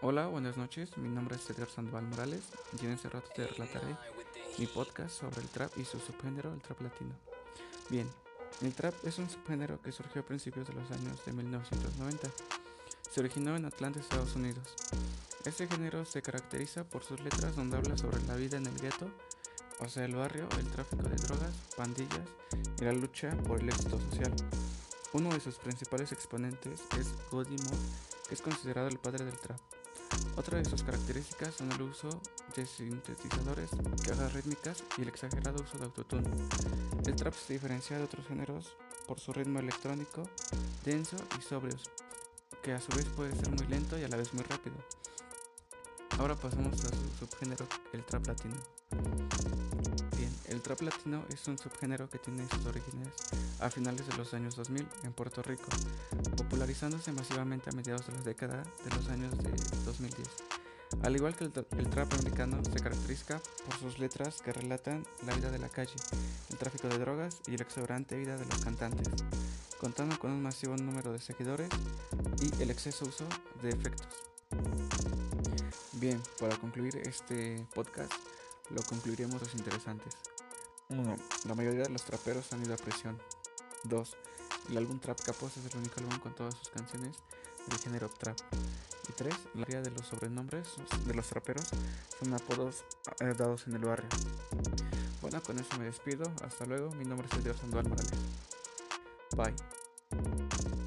Hola, buenas noches. Mi nombre es Edgar Sandoval Morales y en este rato te relataré mi podcast sobre el trap y su subgénero, el trap latino. Bien, el trap es un subgénero que surgió a principios de los años de 1990. Se originó en Atlanta, Estados Unidos. Este género se caracteriza por sus letras donde habla sobre la vida en el gueto, o sea, el barrio, el tráfico de drogas, pandillas y la lucha por el éxito social. Uno de sus principales exponentes es Goody Moore, que es considerado el padre del trap. Otra de sus características son el uso de sintetizadores, cajas rítmicas y el exagerado uso de autotune. El trap se diferencia de otros géneros por su ritmo electrónico, denso y sobrios, que a su vez puede ser muy lento y a la vez muy rápido. Ahora pasamos a su subgénero, el trap latino. El trap latino es un subgénero que tiene sus orígenes a finales de los años 2000 en Puerto Rico, popularizándose masivamente a mediados de la década de los años de 2010. Al igual que el, trap americano, se caracteriza por sus letras que relatan la vida de la calle, el tráfico de drogas y la exuberante vida de los cantantes, contando con un masivo número de seguidores y el exceso uso de efectos. Bien, para concluir este podcast, lo concluiremos los interesantes. 1. La mayoría de los traperos han ido a prisión. 2. El álbum Trap Capos es el único álbum con todas sus canciones del género trap. Y 3. La mayoría de los sobrenombres de los traperos son apodos eh, dados en el barrio. Bueno, con eso me despido. Hasta luego. Mi nombre es Dios Sandoval Morales. Bye.